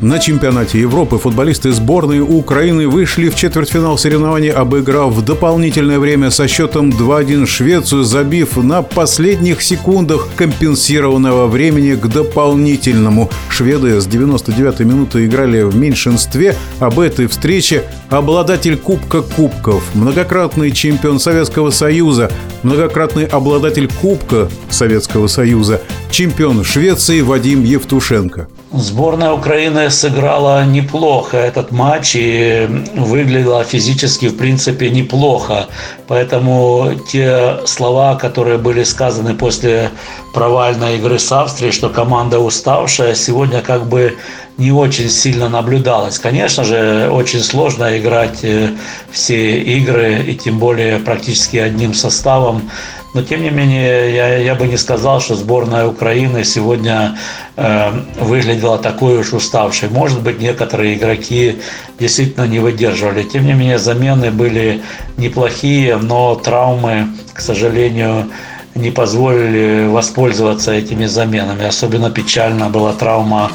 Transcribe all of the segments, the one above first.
На чемпионате Европы футболисты сборной Украины вышли в четвертьфинал соревнований, обыграв в дополнительное время со счетом 2-1 Швецию, забив на последних секундах компенсированного времени к дополнительному. Шведы с 99-й минуты играли в меньшинстве. Об этой встрече обладатель Кубка Кубков, многократный чемпион Советского Союза, многократный обладатель Кубка Советского Союза, чемпион Швеции Вадим Евтушенко. Сборная Украины сыграла неплохо этот матч и выглядела физически, в принципе, неплохо. Поэтому те слова, которые были сказаны после провальной игры с Австрией, что команда уставшая, сегодня как бы не очень сильно наблюдалось. Конечно же, очень сложно играть э, все игры и тем более практически одним составом. Но тем не менее, я, я бы не сказал, что сборная Украины сегодня э, выглядела такой уж уставшей. Может быть, некоторые игроки действительно не выдерживали. Тем не менее, замены были неплохие, но травмы, к сожалению, не позволили воспользоваться этими заменами. Особенно печально была травма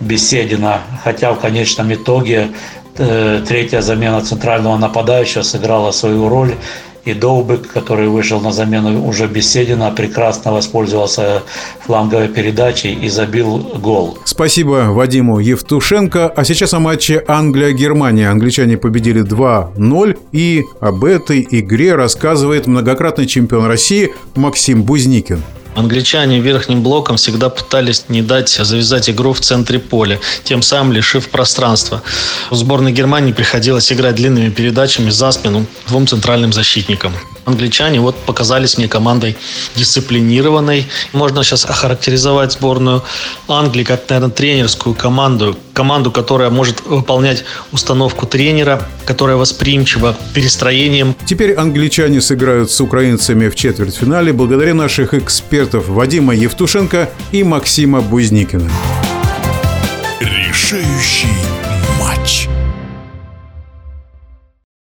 Беседина, хотя в конечном итоге э, третья замена центрального нападающего сыграла свою роль и Довбык, который вышел на замену уже Беседина, прекрасно воспользовался фланговой передачей и забил гол. Спасибо Вадиму Евтушенко. А сейчас о матче Англия-Германия. Англичане победили 2-0. И об этой игре рассказывает многократный чемпион России Максим Бузникин. Англичане верхним блоком всегда пытались не дать завязать игру в центре поля, тем самым лишив пространства. В сборной Германии приходилось играть длинными передачами за спину двум центральным защитникам англичане вот показались мне командой дисциплинированной. Можно сейчас охарактеризовать сборную Англии как, наверное, тренерскую команду. Команду, которая может выполнять установку тренера, которая восприимчива перестроением. Теперь англичане сыграют с украинцами в четвертьфинале благодаря наших экспертов Вадима Евтушенко и Максима Бузникина. Решающий